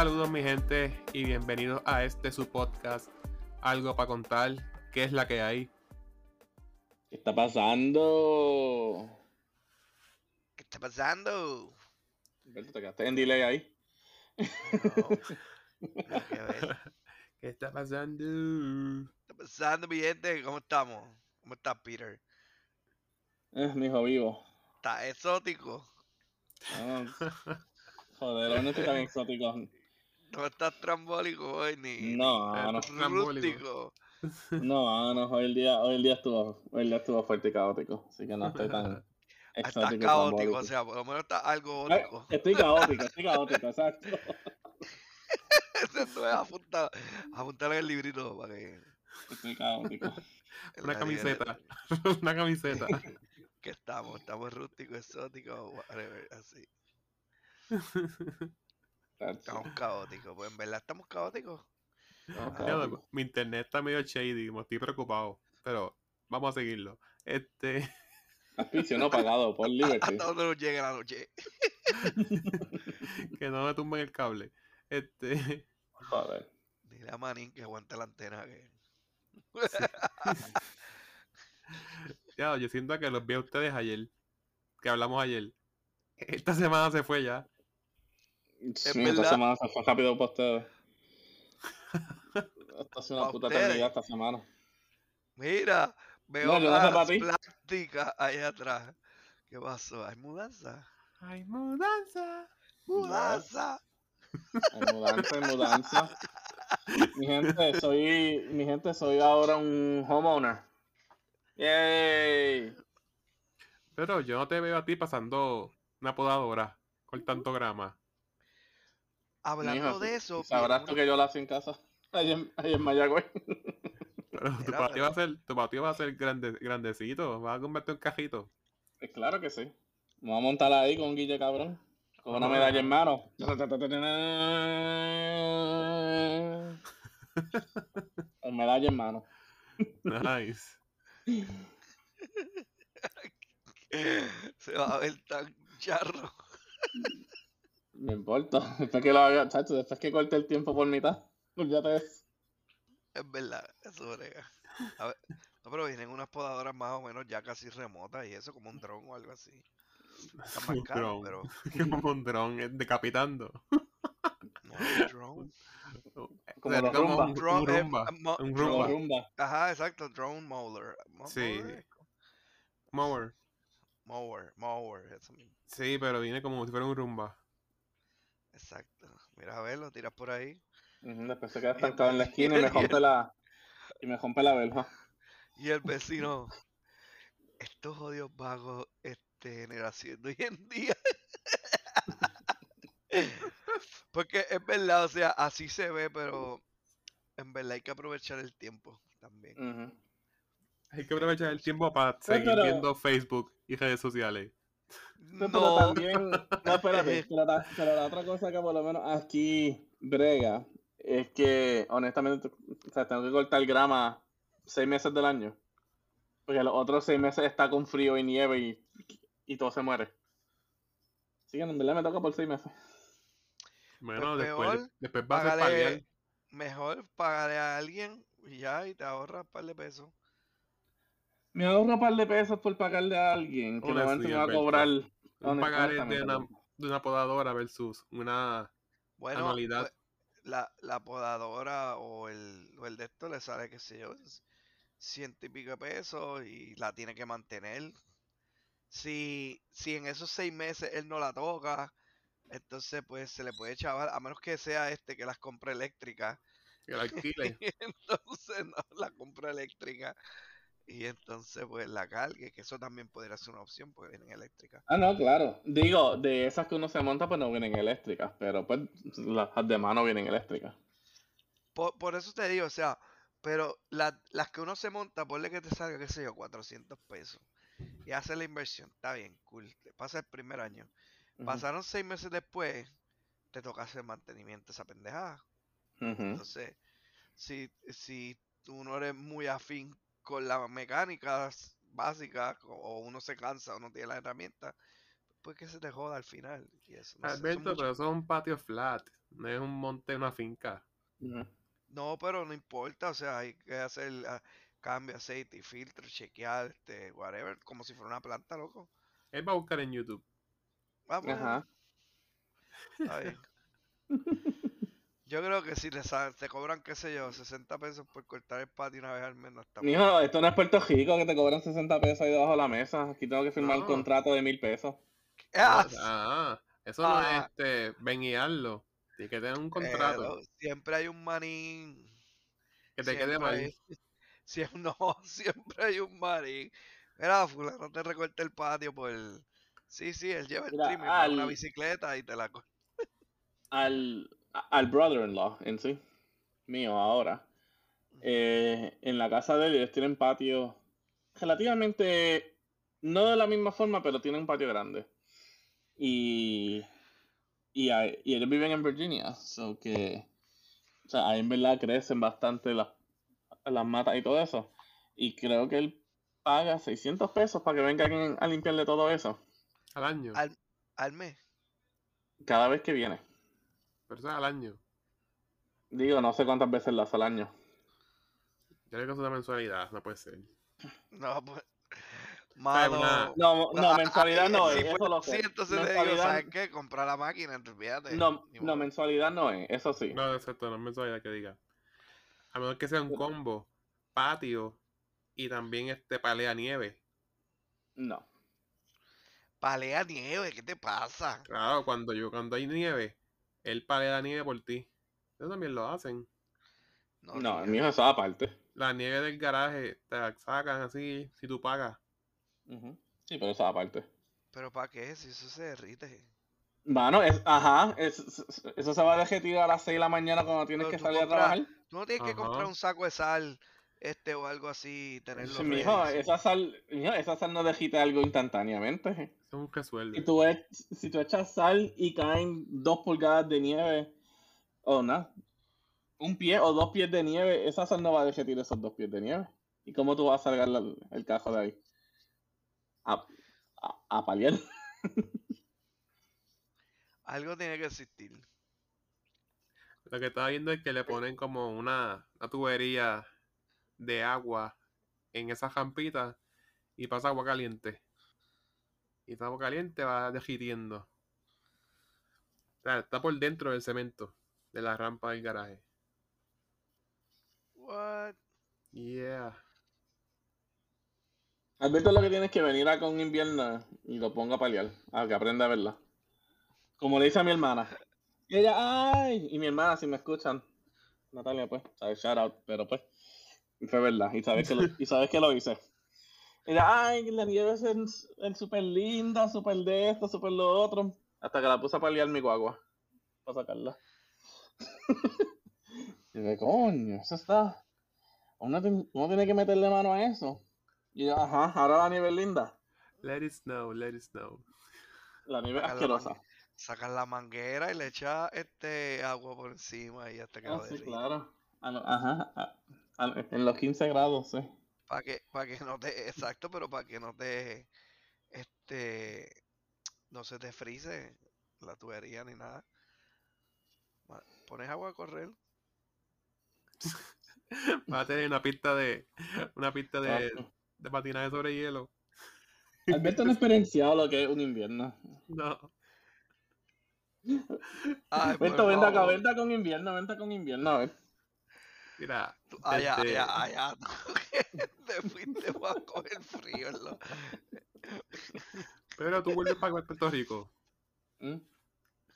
Saludos mi gente y bienvenidos a este su podcast, Algo para contar, ¿qué es la que hay? ¿Qué está pasando? ¿Qué está pasando? Alberto, te quedaste en delay ahí. No, nada que ver. ¿Qué está pasando? ¿Qué está pasando, mi gente? ¿Cómo estamos? ¿Cómo está Peter? Es mi hijo vivo. ¿Está exótico? Ah, joder, no estoy tan exótico. ¿No estás trambólico hoy ni, No, no, rústico? no, no, hoy el día, hoy el día estuvo, hoy el día estuvo fuerte y caótico, así que no estoy tan. Estás caótico, o sea, por lo menos estás algo Ay, gótico. Estoy caótico, estoy caótico, exacto. Eso es apuntar, apuntar en el librito para que... Estoy caótico. Una camiseta, una camiseta. Que estamos, estamos rústicos, exóticos, whatever, así. Estamos caóticos, pues en verdad estamos caóticos. Estamos caóticos. Mi internet está medio shady, me estoy preocupado, pero vamos a seguirlo. Este, Auspicio no pagado por Liberty. Hasta donde nos llegue la noche. que no me tumben el cable. Este, Joder. Dile a Manín que aguante la antena. Que... ya, yo siento que los vi a ustedes ayer, que hablamos ayer. Esta semana se fue ya. Sí, verdad. esta semana se fue rápido para ustedes. Ha sido una puta eternidad esta semana. Mira, veo No, las plásticas allá atrás. ¿Qué pasó? ¿Hay mudanza? ¡Ay, mudanza! ¡Mudanza! En mudanza, en mudanza. Mi gente, soy, mi gente, soy ahora un homeowner. Yay. Pero yo no te veo a ti pasando una podadora con tanto grama. Hablando Mijo, de eso, Sabrás tú que yo lo hacía en casa. Ahí en, ahí en Mayagüez. Pero tu patio pero- va a ser, tu patio va a ser grande, grandecito, va a convertir en cajito. Pues claro que sí. Voy a montar ahí con guille cabrón. Con una medalla en mano. Con medalla en mano. Nice. se va a ver tan charro. No importa. Después que lo haga, chacho, después que corte el tiempo por mitad. Olvídate de eso. Es verdad, eso brega. A ver, no, pero vienen unas podadoras más o menos ya casi remotas y eso, como un dron o algo así. Está más Un caro, dron. pero Como un dron eh, decapitando. no un drone. Como Sería los como Rumba. un, Drone, un rumba. Un rumba. rumba. Ajá, exacto, drone mower. Mo- Sí. mower Mower. Mower, mower, eso mismo. Sí, pero viene como si fuera un rumba. Exacto. Mira a ver, lo tiras por ahí. Después se queda estancado en la esquina y me rompe la. Y me rompe la verja. Y el vecino, estos odios vagos, este, generación de hoy en día. Porque es verdad, o sea, así se ve, pero en verdad hay que aprovechar el tiempo también. Hay que aprovechar el tiempo para seguir pero- viendo Facebook y redes sociales. Sí, Pero también, no, espérate, pero la, pero la otra cosa que por lo menos aquí brega es que honestamente o sea, tengo que cortar grama seis meses del año. Porque los otros seis meses está con frío y nieve y, y todo se muere. Así que en verdad me toca por seis meses. Bueno, Pues después, peor, después va a págale, mejor pagarle a alguien y ya, y te ahorras un par de pesos. Me ahorro un par de pesos por pagarle a alguien que Una normalmente sí, me va a cobrar. Un pagaré de una, de una podadora versus una Bueno, anualidad. pues, la, la podadora o el, o el de esto le sale, qué sé yo, ciento y pico de pesos y la tiene que mantener. Si, si en esos seis meses él no la toca, entonces pues se le puede chavar, a menos que sea este que las compra eléctricas. que la alquile. entonces no la compra eléctrica. Y entonces pues la cargue, que eso también podría ser una opción porque vienen eléctricas. Ah, no, claro. Digo, de esas que uno se monta, pues no vienen eléctricas, pero pues las de mano vienen eléctricas. Por, por eso te digo, o sea, pero la- las que uno se monta, ponle que te salga, qué sé yo, 400 pesos. Y hace la inversión, está bien, cool. Te pasa el primer año. Pasaron seis meses después, te toca hacer mantenimiento esa pendejada. Entonces, si, si tú no eres muy afín con las mecánicas básicas, o- uno se cansa o no tiene la herramienta, pues que se te joda al final. Y eso, no sé, son Alberto, muchas- pero eso es un patio flat. No es un monte, una finca. No, pero no importa, o sea, hay que hacer ah, cambio, aceite y filtro, chequear, este, whatever, como si fuera una planta, loco. Él va a buscar en YouTube. Ah, bueno, Ajá. está bien. Yo creo que si sa- te cobran, qué sé yo, 60 pesos por cortar el patio una vez al mes, no está mal. Mijo, esto no es Puerto Rico que te cobran 60 pesos ahí debajo de la mesa. Aquí tengo que firmar No. un contrato de mil pesos. ¡Ah! Ah, eso no Ah. es este, ven y hazlo. Tienes que tener un contrato Pero siempre hay un manín. que te quede mal. hay- siem- no, siempre hay un marín. Mira, fulano te recorta el patio por el... Sí, sí, él lleva el Mira, trim y va a una al- bicicleta y te la corta. Al, al brother-in-law en sí, mío ahora, eh, en la casa de él, ellos tienen patio relativamente, no de la misma forma, pero tienen un patio grande. Y, y, y ellos viven en Virginia, so que, o sea, ahí en verdad crecen bastante las, las matas y todo eso. Y creo que él paga 600 pesos para que venga alguien a limpiarle todo eso, Al año. Al, al mes. cada vez que viene. Pero eso es al año. Digo, no sé cuántas veces lo hace al año. Yo creo que es una mensualidad, no puede ser. No, pues... una- No, no, mensualidad no es, eso lo sé. así, entonces digo, ¿sabes qué? Comprar la máquina, olvídate. no, no, mensualidad no es, eso sí. No, exacto, no es mensualidad que diga. A menos que sea un combo, patio y también este palea nieve. No. Palea nieve, ¿qué te pasa? Claro, cuando yo, cuando hay nieve, él palea nieve por ti. Eso también lo hacen. No, No, el ni- mío es eso aparte. La nieve del garaje te la sacan así si tú pagas. Ujú. Sí, pero eso aparte. Pero ¿para qué? Si eso se derrite. Mano, es, ajá, es- es- eso se va a derretir a las 6 de la mañana cuando tienes Pero que salir a trabajar. Tú no tienes que comprar un saco de sal, este o algo así, tenerlo Sí, mijo, esa sal, mijo, esa sal no derrite algo instantáneamente. Eso es un resuelve. Si tú, e- si tú echas sal y caen dos pulgadas de nieve, o nada, un pie o dos pies de nieve, esa sal no va a derretir esos dos pies de nieve. ¿Y cómo tú vas a salgar la- el cajo de ahí? A, a, a paliar. Algo tiene que existir. Lo que estaba viendo es que le ponen como una, una tubería de agua en esa rampita y pasa agua caliente. Y esa agua caliente va derritiendo. O sea, está por dentro del cemento de la rampa del garaje. What? Yeah. Alberto lo que tienes que venir acá un invierno y lo ponga a paliar, a que aprenda a verla. Como le dice a mi hermana. Y ella, ¡ay! Y mi hermana, si me escuchan, Natalia, pues, sabes, shout out, pero pues, fue verdad, y sabes que lo, y sabes que lo hice. Ella, ¡ay! La nieve es, es, es súper linda, súper de esto, súper lo otro. Hasta que la puse a paliar mi guagua, para sacarla. y dije, coño, eso está. Uno, tiene- uno tiene que meterle mano a eso. Y yo, ajá, ahora la nieve es linda. Let it snow, let it snow. La nieve es Sacar la asquerosa. Sacas la manguera y le echas este agua por encima y hasta que Ah, lo sí, claro. Ajá, en los 15 grados, sí. Para que, para que no te, exacto, pero para que no te, este, no se te frise la tubería ni nada. Pones agua a correr. Va a tener una pista de una pista de, de patinaje sobre hielo. Alberto no ha experienciado lo que es un invierno. No. Ay, Alberto, favor. vente con invierno, vente con invierno, a ver. Mira, Tú- Allá, este, allá, allá. Te fuiste a coger frío. en lo- pero tú vuelves para Puerto Rico. ¿Mm?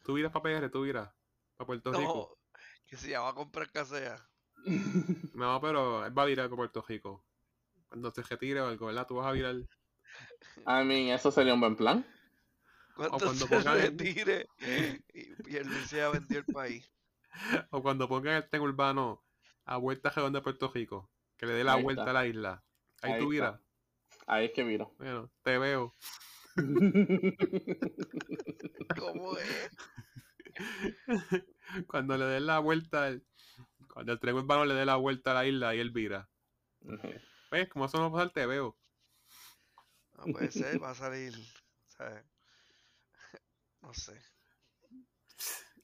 Tú irás para PR, tú irás para Puerto Rico. No, que se llama a comprar casea. No, pero él va a virar para Puerto Rico. Cuando se retire o algo, ¿verdad? Tú vas a virar. I mean, eso sería un buen plan. Cuando, cuando se pongan retire y, y el Luis ya vendió el país. O cuando pongan el tren urbano a vuelta redonda de Puerto Rico. Que le dé la Ahí vuelta está. a la isla. Ahí, Ahí tú viras. Ahí es que viro. Bueno, te veo. ¿Cómo es? cuando le den la vuelta, el- cuando el tren urbano le dé la vuelta a la isla y él vira. ¿Ves? Como eso no va a pasar, te veo. No puede ser, va a salir. ¿sabes? No sé.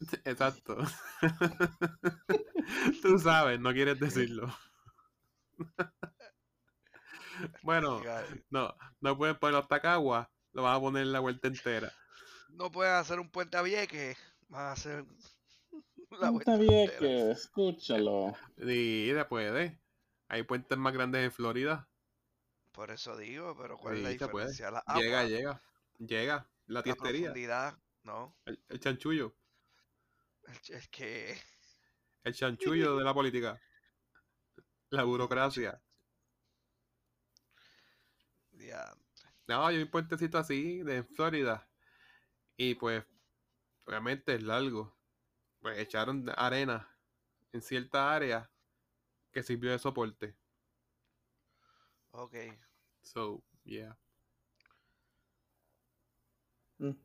Exacto. Tú sabes, no quieres decirlo. bueno, no, no pueden poner los tacaguas, lo van a poner en la vuelta entera. No pueden hacer un puente a Vieques, van a hacer la vuelta Vieques, escúchalo. Sí, se puede. Hay puentes más grandes en Florida. Por eso digo, pero ¿cuál es la diferencia? La llega, llega, llega. La tiestería. no. El, el chanchullo. El, que... El chanchullo de la política. La burocracia. No, hay un puentecito así de Florida. Y pues, obviamente es largo. Pues echaron arena en cierta área que sirvió de soporte. Ok. So, yeah. Mm.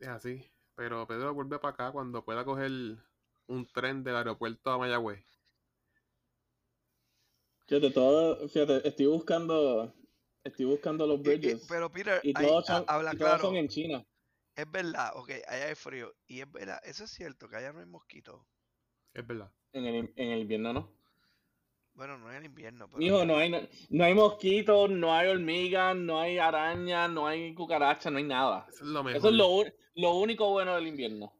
Es así. Pero Pedro vuelve para acá cuando pueda coger un tren del aeropuerto a Mayagüez. Fíjate, todo, fíjate, estoy buscando, estoy buscando los bridges. pero Peter, y todos, son, habla claro. son en China. Es verdad, ok, allá hay frío. Y es verdad, eso es cierto, que allá no hay mosquitos. Es verdad. En el, en el invierno no. Bueno, no es el invierno. Pero... Hijo, no hay, no, hay mosquitos, no hay hormigas, no hay arañas, no hay cucarachas, no hay nada. Eso es lo mejor. Eso es lo, lo único bueno del invierno.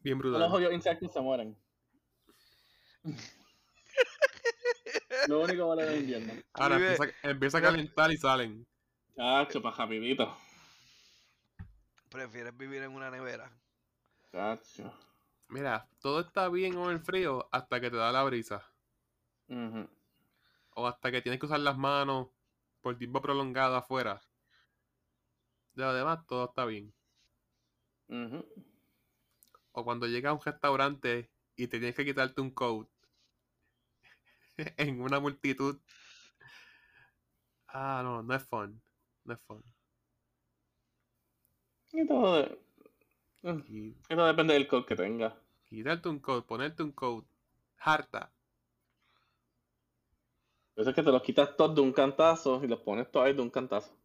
Bien brutal. Los insectos se mueren. lo único bueno del invierno. Ahora empieza, empieza, a calentar y salen. Chacho, para rapidito. ¿Prefieres vivir en una nevera? Chacho. Mira, todo está bien con el frío hasta que te da la brisa. O hasta que tienes que usar las manos por tiempo prolongado afuera. De lo demás, todo está bien. O cuando llegas a un restaurante y te tienes que quitarte un coat en una multitud. Ah, no, no es fun. No es fun. Y todo, depende del coat que tengas. Quitarte un coat, ponerte un coat. Harta. Eso es que te los quitas todos de un cantazo y los pones todos ahí de un cantazo.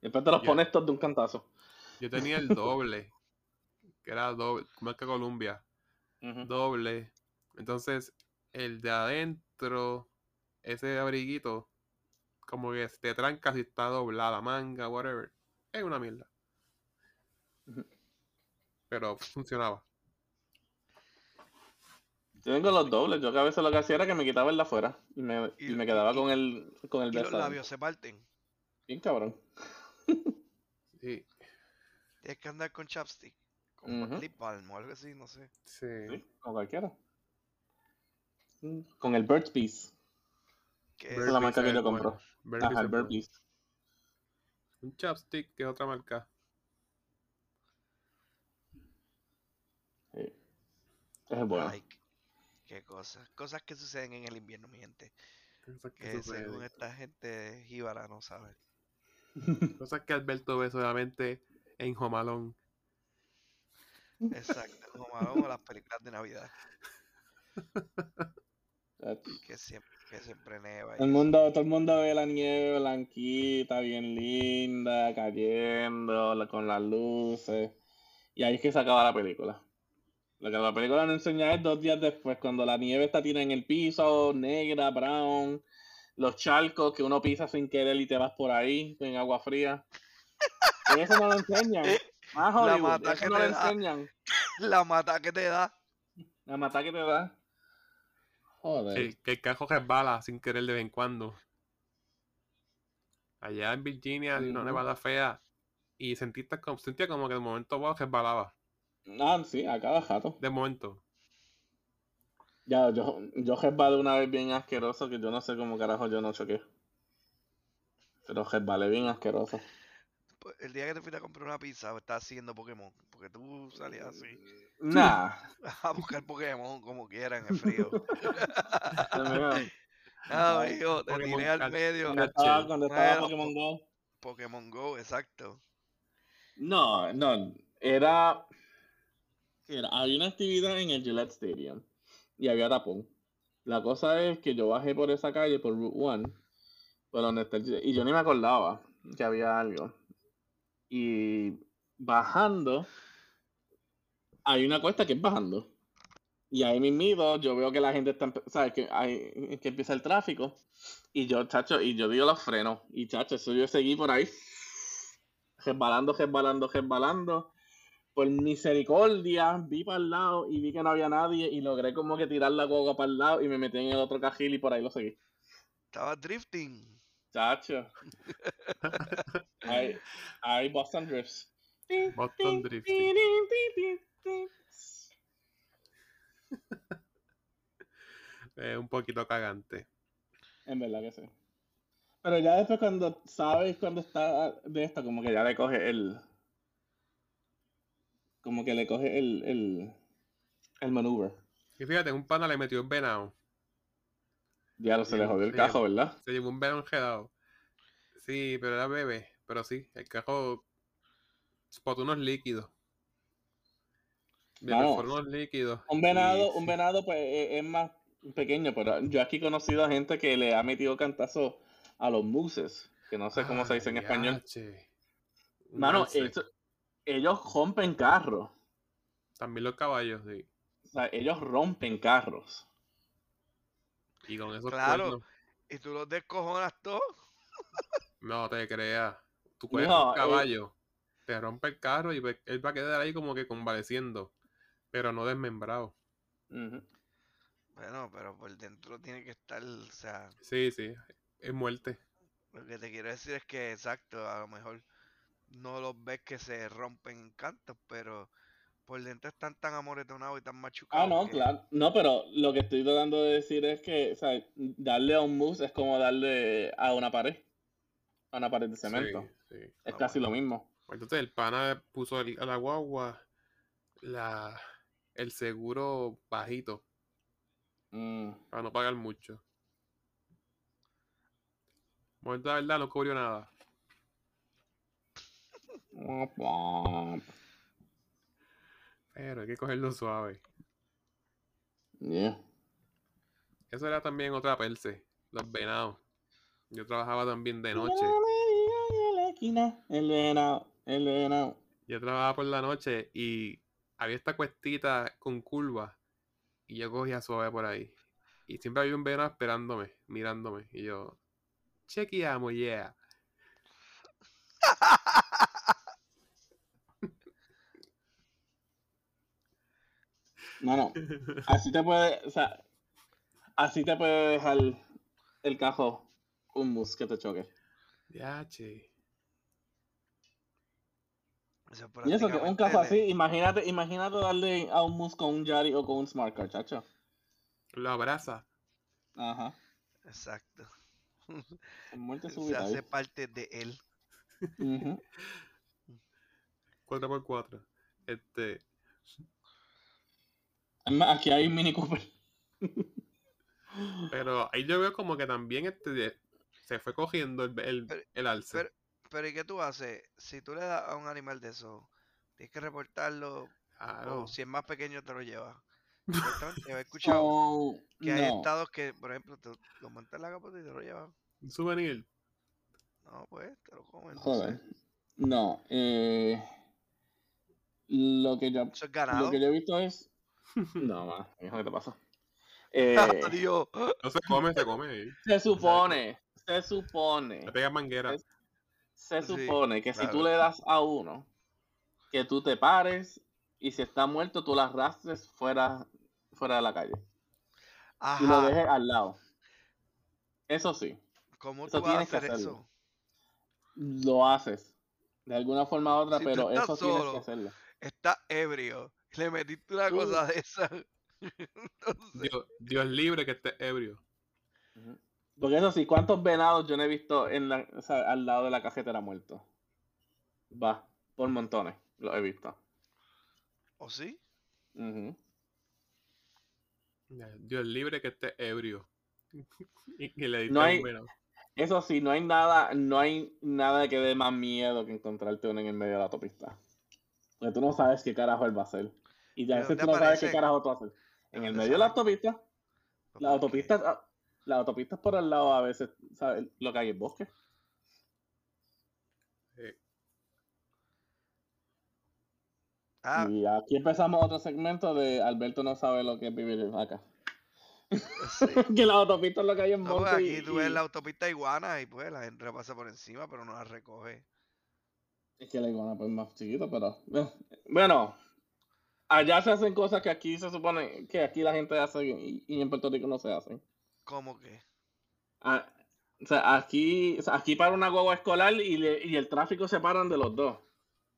Y después te los pones todos de un cantazo. Yo tenía el doble, que era doble, marca Columbia. Doble. Entonces, el de adentro, ese abriguito, como que te tranca si está doblada, manga, whatever. Es una mierda. Pero funcionaba. Yo tengo los dobles. Yo a veces lo que hacía era que me quitaba el de afuera y me, y, me quedaba con el con el y los labios se parten. Bien cabrón. sí. Tienes que andar con chapstick. Con lip balm o algo así, no sé. Sí. con cualquiera. Con el Burt's Bees. ¿Qué es la marca que yo compro. Ajá, el Burt's Un chapstick que es otra marca. Sí. Es bueno. Qué cosas. Cosas que suceden en el invierno, mi gente. que, según esta gente jíbara no sabe. Cosas que Alberto ve solamente en Jomalón. Exacto, Jomalón o las películas de Navidad. que siempre, que siempre neva. Todo el, mundo, todo el mundo ve la nieve blanquita, bien linda, cayendo, con las luces. Y ahí es que se acaba la película. Lo que la película no enseña es dos días después, cuando la nieve está tirada en el piso, negra, brown, los charcos que uno pisa sin querer y te vas por ahí en agua fría. eso no lo enseñan. Ah, la mata que no te lo enseñan. La mata que te da. La mata que te da. Joder. que el cajo resbala sin querer de vez en cuando. Allá en Virginia, en una nevada fea, y sentiste como, sentía como que de momento vos resbalaba. Ah, sí, a cada jato. De momento. Ya, yo, yo resbalé una vez bien asqueroso que yo no sé cómo carajo yo no choqué. Pero resbalé bien asqueroso. Pues, el día que te fuiste a comprar una pizza, estás siguiendo Pokémon. Porque tú salías así. Nah. A buscar Pokémon como quieran en el frío. ah, amigo, te tiré al medio. Cuando estaba, cuando estaba Pokémon Go. Pokémon Go, exacto. No, no. Era había una actividad en el Gillette Stadium y había tapón. La cosa es que yo bajé por esa calle, por Route 1, por donde está y yo ni me acordaba que había algo. Y bajando, hay una cuesta que es bajando. Y ahí mismo yo veo que la gente está, ¿sabes? Que, hay, que empieza el tráfico. Y yo, chacho, y yo digo los frenos. Y chacho, eso yo seguí por ahí. Resbalando, resbalando, resbalando. Por misericordia, vi para el lado y vi que no había nadie. Y logré como que tirar la guagua para el lado y me metí en el otro cajil y por ahí lo seguí. Estaba drifting. Chacho. Ahí, ahí Boston Drifts. Boston Drifting. Es un poquito cagante. En verdad que sí. Pero ya después cuando sabes cuando está de esto, como que ya le coge el. Como que le coge el. el. el maneuver. Y fíjate, un pana le metió un venado. Ya lo se le jodió el cajo, ¿verdad? Se llevó un venado enredado. Sí, pero era bebé. Pero sí, el cajo botó unos líquidos. Vamos. unos líquidos. Un venado, y- un venado pues e- es más pequeño, pero yo aquí he conocido a gente que le ha metido cantazo a los muses, que no sé cómo se dice en Ah, español. Mano, eso- ellos rompen carros. También los caballos, sí. O sea, ellos rompen carros. Y con esos Claro. cuernos, Y tú los descojonas todo. no te creas. Tú coges No, un eh. caballo, te rompe el carro y ve- él va a quedar ahí como que convaleciendo. Pero no desmembrado. Ujú. Bueno, pero por dentro tiene que estar, o sea, Sí, sí. Es muerte. lo que te quiero decir es que, exacto, a lo mejor no los ves que se rompen en cantos, pero por dentro están tan amoretonados y tan machucados. Ah, no, que- claro. No, pero lo que estoy tratando de decir es que, o sea, darle a un mousse es como darle a una pared. A una pared de cemento. Sí, sí. Es Ah, casi lo mismo. Entonces el pana puso el- a la guagua la, el seguro bajito Mm. para no pagar mucho. Momento de verdad no cubrió nada. Pero hay que cogerlo suave. Yeah. Eso era también otra perse, los venados. Yo trabajaba también de noche. El venado, el venado. Yo trabajaba por la noche y había esta cuestita con curva y yo cogía suave por ahí. Y siempre había un venado esperándome, mirándome. Y yo, chequeamos, yeah. No, no. Así te puede, o sea, así te puede dejar el cajo un mousse que te choque. Ya, che. Eso Y eso que un cajo así, imagínate, imagínate darle a un mousse con un Yari o con un Smart Card, chacho. Lo abraza. Ajá. Exacto. Muerte Se hace parte de él. Ujú. 4x4. Este. Es más, aquí hay un Mini Cooper. Pero ahí yo veo como que también este se fue cogiendo el, el, Pero- el alce. pero- Pero ¿y qué tú haces? Si tú le das a un animal de eso, tienes que reportarlo, Claro. o si es más pequeño te lo llevas. Supuestamente, He escuchado que hay no. estados que, por ejemplo, te lo montas en la capota y te lo llevas. Un souvenir. No, pues, te lo comen. Joder. No. Eh, lo que yo Eso es ganado. lo que yo he visto es. No, ma, hijo, ¿qué te pasa? Eh. No se come, se come. se supone, se supone, Le pega manguera. Se Sí, supone que si claro. tú le das a uno, que tú te pares y si está muerto, tú lo arrastres fuera, fuera de la calle y lo Ajá. dejes al lado. Eso sí, ¿Cómo eso tú vas a tienes que hacer hacerlo. eso? lo haces de alguna forma u otra, Si pero eso tienes solo. que hacerlo. Está ebrio. Le metiste una cosa de esa. Entonces, Dios, Dios libre que esté ebrio. Porque eso sí, ¿cuántos venados yo no he visto en la, o sea, al lado de la cajetera muerto? Va, por montones, lo he visto. ¿O sí? Dios libre que esté ebrio. y que le diste No hay-. Eso sí, no hay nada, no hay nada que dé más miedo que encontrarte uno en el medio de la autopista. Porque tú no sabes qué carajo él va a hacer. Y a ¿De veces tú no sabes qué carajo tú hacer. En ¿De el medio de la autopista, la autopista, la autopista por al lado a veces, ¿sabes? Lo que hay es bosque. Eh, Ah, Y aquí empezamos otro segmento de Alberto no sabe lo que es vivir acá. sí. que la autopista es lo que hay en No, pues aquí y- tú ves y- la autopista iguana y pues la gente pasa por encima, pero no la recoge. Es que la iguana pues, es más chiquito, pero. eh, Bueno, allá se hacen cosas que aquí se supone que aquí la gente hace y, y en Puerto Rico no se hacen. ¿Cómo que? Ah, o sea, aquí, o sea, aquí para una guagua escolar y, le- y el tráfico se paran de los dos.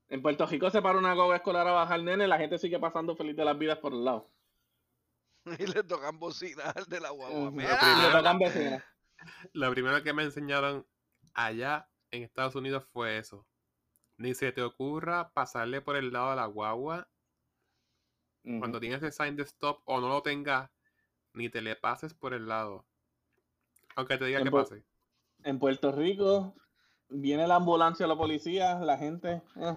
En Puerto Rico se para una guagua escolar a bajar nene y la gente sigue pasando feliz de las vidas por el lado. Y le tocan bocina al de la guagua. Y le tocan. La primera que me enseñaron allá en Estados Unidos fue eso. Ni se te ocurra pasarle por el lado de la guagua Cuando tienes el sign de stop o no lo tengas, ni te le pases por el lado. Aunque te diga En que pase. En Puerto Rico viene la ambulancia, la policía, la gente. eh,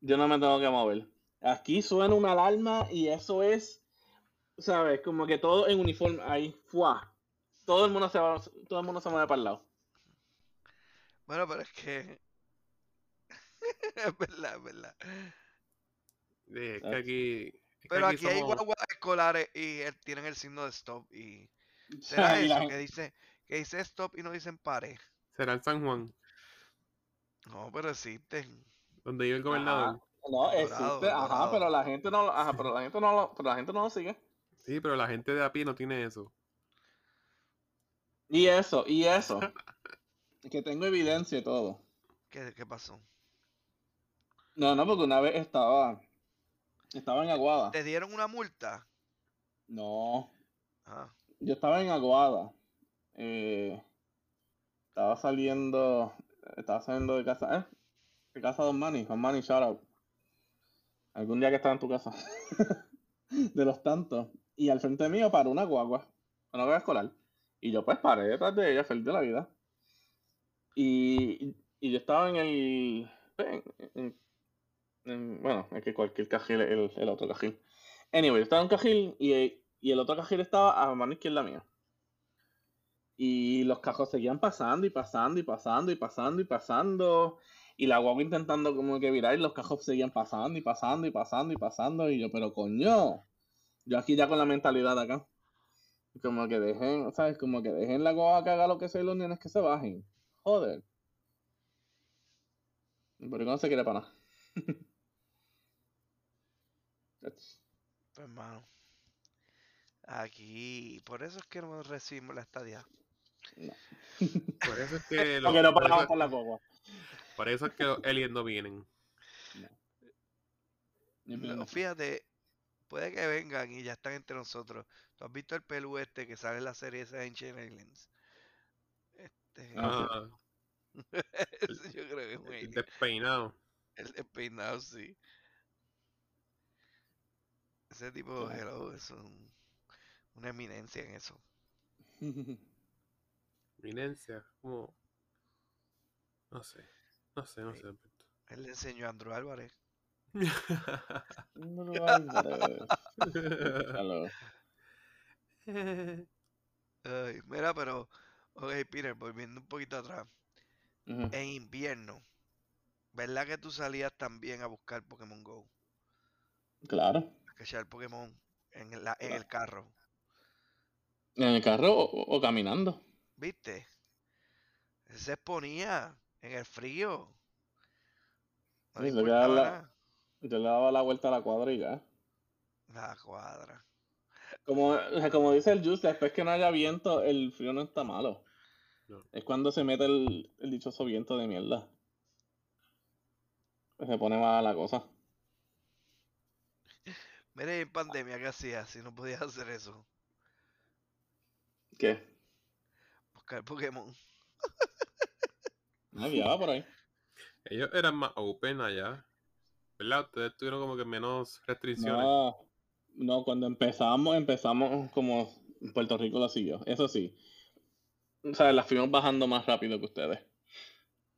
yo no me tengo que mover. Aquí suena una alarma y eso es, ¿sabes? Como que todo en uniforme ahí, ¡fua! Todo el mundo se va, todo el mundo se mueve para el lado. Bueno, pero es que. es verdad, es verdad. Eh, es que Ah. aquí. es que Pero aquí hay somos- guaguas escolares y tienen el signo de stop. Y será eso que dice, que dice stop y no dicen pare. será en San Juan, No, pero existen. donde vive el gobernador. No, El existe, dorado, el ajá, dorado. pero la gente no, lo- ajá, pero la gente no lo, pero la gente no lo sigue. Sí, pero la gente de a pie no tiene eso. Y eso, y eso. que tengo evidencia y todo. ¿Qué, qué pasó? No, no, porque una vez estaba, estaba en Aguada. ¿Te dieron una multa? No, Ah, yo estaba en Aguada. eh, estaba saliendo, estaba saliendo de casa, ¿eh? De casa de Don Manny, Don Manny, shout out. Algún día que estaba en tu casa. de los tantos. Y al frente mío paró una guagua, una guagua escolar. Y yo pues paré detrás de ella, feliz de la vida. Y, y yo estaba en el, pues, en- en- en- bueno, es que cualquier cajil es el, el otro cajil. Anyway, estaba en un cajil y, y el otro cajil estaba a mano izquierda mía. Y los cajos seguían pasando y pasando y pasando y pasando y pasando. Y la guagua intentando como que virar y los cajos seguían pasando y pasando y pasando y pasando. Y yo, pero coño, yo aquí ya con la mentalidad acá. Como que dejen, ¿sabes? Como que dejen la guagua que haga lo que sea y los nenes que se bajen. Joder. Pero no se quiere para nada. pues hermano. Aquí, por eso es que no recibimos la estadía. Por eso es que los, Porque no por eso, por la guagua. por eso es que los aliens no vienen. No, fíjate, puede que vengan y ya están entre nosotros. ¿Tú has visto el pelu este que sale en la serie esa de Ancient Aliens? Este, Ah, yo creo que es un el despeinado. El despeinado, sí. Ese tipo, Claro. hello, es un- una eminencia en eso. Eminencia, como. No sé. No sé, no Sí. sé. Él le enseñó a Andrew Álvarez. No lo Álvarez. Ay, mira, pero, ok, Peter, volviendo un poquito atrás. En invierno, ¿verdad que tú salías también a buscar Pokémon Go? Claro. A cachar Pokémon en, el- la- en el carro. ¿En el carro o, o caminando? ¿Viste? Se exponía en el frío. No Sí, la-. Yo le daba la vuelta a la cuadra y ya. La cuadra. Como, sea, como dice el Juice, después que no haya viento, el frío no está malo. No. Es cuando se mete el, el dichoso viento de mierda. Se pone mala la cosa. Mire, en pandemia, ¿qué hacías si no podías hacer eso? ¿Qué? Buscar Pokémon. No, guiaba por ahí. Ellos eran más open allá. ¿Verdad? Ustedes tuvieron como que menos restricciones. No, no, cuando empezamos, empezamos como Puerto Rico lo siguió. Eso sí. O sea, las fuimos bajando más rápido que ustedes.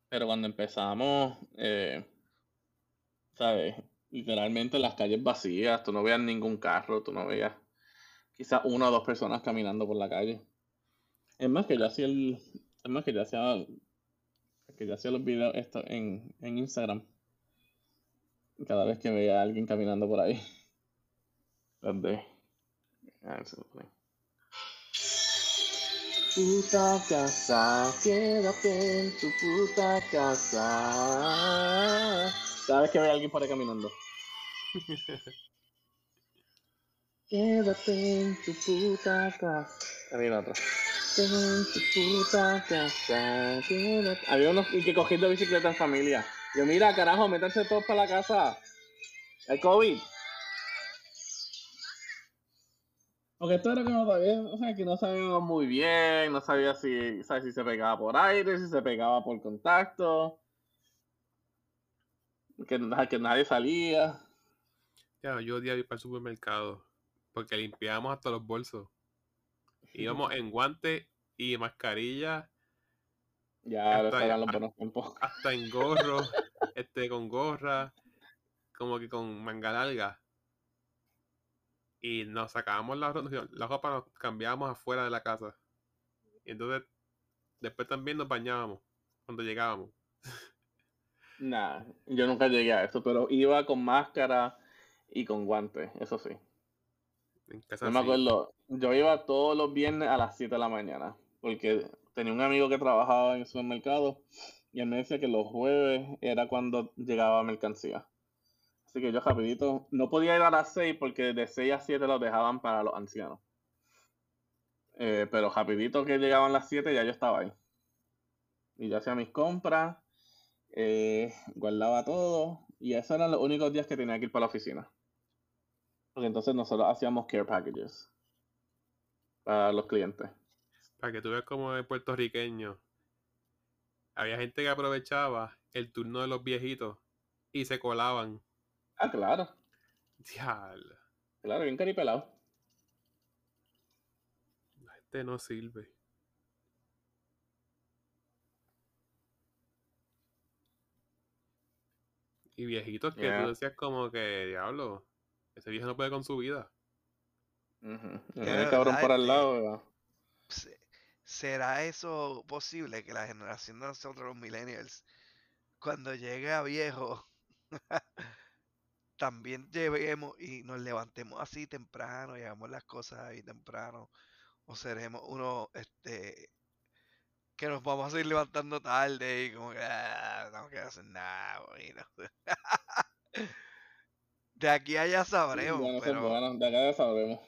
Pero cuando empezamos, eh, ¿sabes? Literalmente las calles vacías, tú no veías ningún carro, tú no veías quizás una o dos personas caminando por la calle. Es más que yo hacía el, es más que yo hacía, que yo hacía los videos esto en, en Instagram. cada vez que vea a alguien caminando por ahí. ¿Dónde? Puta casa, quédate en tu puta casa. Cada vez que vea a alguien por ahí caminando. Quédate en tu puta casa. Había otro. En tu puta casa. Quédate. Había unos y que cogiendo bicicleta en familia. Yo, mira, carajo, métanse todos para la casa. El COVID. Porque esto era como todavía, o sea, que no sabíamos muy bien, no sabía si, ¿sabes? si se pegaba por aire, si se pegaba por contacto. Que, que nadie salía. Ya, yo odiaba ir para el supermercado porque limpiábamos hasta los bolsos. Íbamos en guante y mascarilla. Ya, Hasta- eran los buenos tiempos. hasta en gorro, este, con gorra, como que con manga larga. Y nos sacábamos la, la ropa, nos cambiábamos afuera de la casa. Y entonces, después también nos bañábamos cuando llegábamos. Nah, yo nunca llegué a eso, pero iba con máscara y con guantes, eso sí. En casa Yo me acuerdo, yo iba todos los viernes a las 7 de la mañana, porque tenía un amigo que trabajaba en el supermercado y él me decía que los jueves era cuando llegaba mercancía. Así que yo rapidito, no podía ir a las 6 porque de 6 a 7 los dejaban para los ancianos. Eh, pero rapidito que llegaban las 7 ya yo estaba ahí. Y yo hacía mis compras, eh, guardaba todo y esos eran los únicos días que tenía que ir para la oficina. Porque entonces nosotros hacíamos care packages para los clientes. Para que tú veas como es puertorriqueño. Había gente que aprovechaba el turno de los viejitos y se colaban. Ah, claro, Diablo, claro, bien caripelado. la gente no sirve. Y viejitos que Yeah. tú decías como que, diablo, ese viejo no puede con su vida. Ujú. Que El cabrón verdad, por al este, lado. ¿verdad? Se- ¿Será eso posible que la generación de nosotros, los millennials, cuando llegue a viejo, también lleguemos y nos levantemos así temprano y hagamos las cosas ahí temprano? ¿O seremos uno, este, que nos vamos a ir levantando tarde y como que "Ah, no quiero hacer nada, bonito"? De aquí a allá sabremos, pero... bueno, de acá ya sabemos.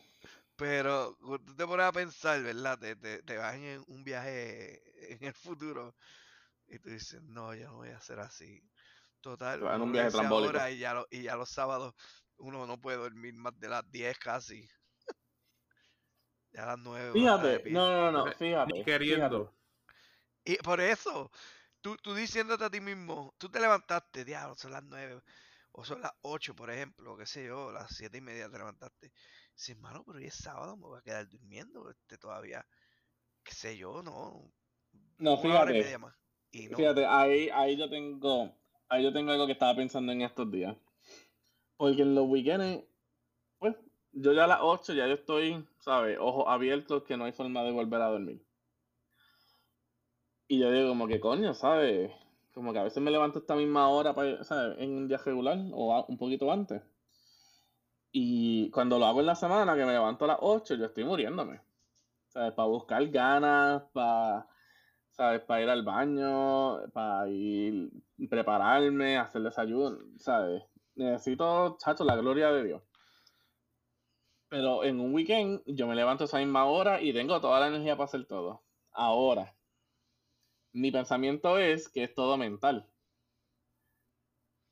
Pero tú te pones a pensar, ¿verdad? Te, te, te vas en un viaje en el futuro y tú dices, no, yo no voy a hacer así. Total, en un viaje ahora y ya, lo- y ya los sábados uno no puede dormir más de las 10 casi. Ya a las 9. Fíjate, no, no, no, fíjate. Ni queriendo. Y por eso, tú, tú diciéndote a ti mismo, tú te levantaste, diablo, son las 9 o son las 8, por ejemplo, qué sé yo, las 7 y media te levantaste. Dices, hermano, pero hoy es sábado, me voy a quedar durmiendo este, todavía, qué sé yo, no. No, fíjate. Y no, Fíjate, ahí, ahí yo tengo, ahí yo tengo algo que estaba pensando en estos días. Porque en los weekends, pues, yo ya a las 8 ya yo estoy, ¿sabes? Ojos abiertos que no hay forma de volver a dormir. Y yo digo como que coño, ¿sabes? Como que a veces me levanto esta misma hora, para, ¿sabes? En un día regular o un poquito antes. Y cuando lo hago en la semana, que me levanto a las 8, yo estoy muriéndome. ¿Sabes? Para buscar ganas, para, ¿sabes? Para ir al baño, para ir, prepararme, hacer desayuno, ¿sabes? Necesito, chacho, la gloria de Dios. Pero en un weekend yo me levanto esa misma hora y tengo toda la energía para hacer todo. Ahora, mi pensamiento es que es todo mental.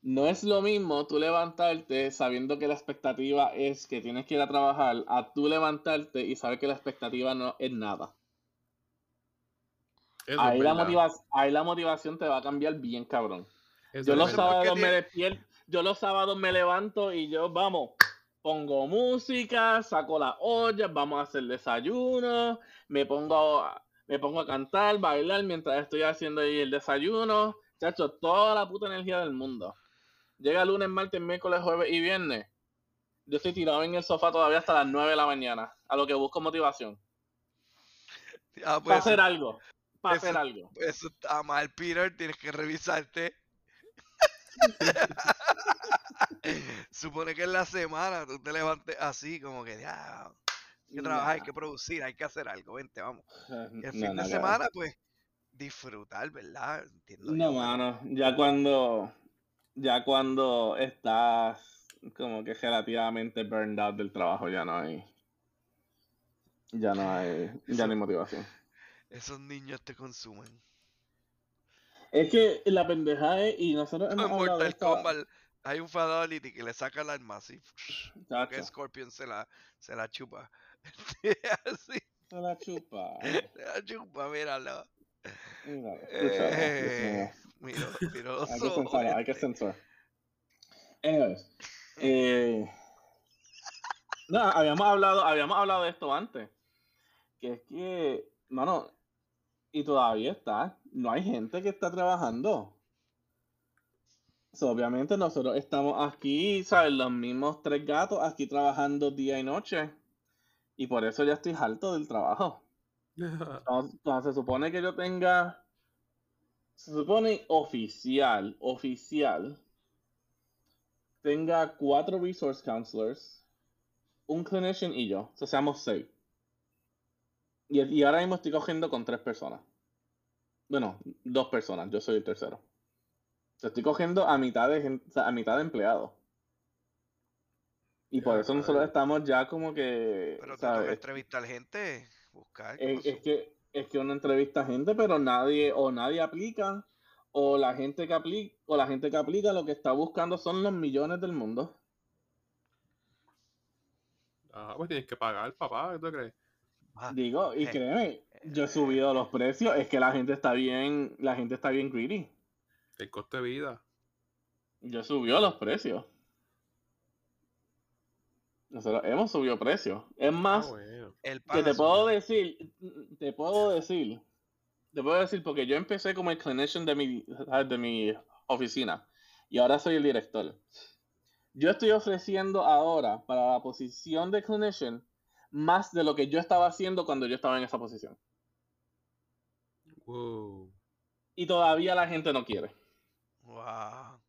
No es lo mismo tú levantarte sabiendo que la expectativa es que tienes que ir a trabajar, a tú levantarte y saber que la expectativa no es nada. Eso Ahí es la, verdad. motiva- ahí la motivación te va a cambiar bien cabrón. Eso Yo los sábados me despierto, yo los sábados me levanto y yo, vamos, pongo música, saco las ollas, vamos a hacer desayuno, me pongo a, me pongo a cantar, bailar mientras estoy haciendo ahí el desayuno, chacho, toda la puta energía del mundo. Llega lunes, martes, miércoles, jueves y viernes. Yo estoy tirado en el sofá todavía hasta las 9 de la mañana, a lo que busco motivación. ah, pues Para hacer algo, para eso- hacer algo. eso está mal, Peter, tienes que revisarte. supone que en la semana tú te levantes así, como que ya, hay que trabajar, hay que producir, hay que hacer algo, vente, vamos. Y el fin de semana, pues, disfrutar, ¿verdad? Entiendo no, mano, ya cuando, ya cuando estás como que relativamente burned out del trabajo, ya no hay, ya no hay, ya no hay motivación. Esos niños te consumen. Es que la pendeja es, y nosotros hemos hablado de hay un Fatality que le saca el arma así. Que Scorpion se la, se la chupa. así. Se la chupa. Se la chupa, míralo. Míralo, eh, mira, mira hay que censar, hay que censar. Anyways. Eh, no, habíamos hablado, habíamos hablado de esto antes. Que es que, mano, y todavía está. No hay gente que está trabajando obviamente nosotros estamos aquí, ¿sabes? Los mismos tres gatos aquí trabajando día y noche. Y por eso ya estoy harto del trabajo. Entonces, se supone que yo tenga. Se supone oficial, oficial. Tenga cuatro resource counselors, un clinician y yo. O sea, seamos seis. Y, y ahora mismo estoy cogiendo con tres personas. Bueno, dos personas. Yo soy el tercero. Estoy cogiendo a mitad de, a mitad de empleados. Y por eso nosotros estamos ya como que. Pero tú que entrevistar gente, buscar. Es, que es que uno entrevista gente, pero nadie, o nadie aplica, o la gente que aplica, o la gente que aplica lo que está buscando son los millones del mundo. Ah, pues tienes que pagar, papá, ¿qué tú crees? Ah, Digo, y eh, créeme, yo he eh, subido los precios, es que la gente está bien, la gente está bien greedy. El coste de vida. Yo subió los precios. Nosotros hemos subido precios. Es más, ah, que te puedo decir, te puedo decir, te puedo decir porque yo empecé como el clinician de mi, de mi oficina y ahora soy el director. Yo estoy ofreciendo ahora para la posición de clinician más de lo que yo estaba haciendo cuando yo estaba en esa posición. Y todavía la gente no quiere. Wow.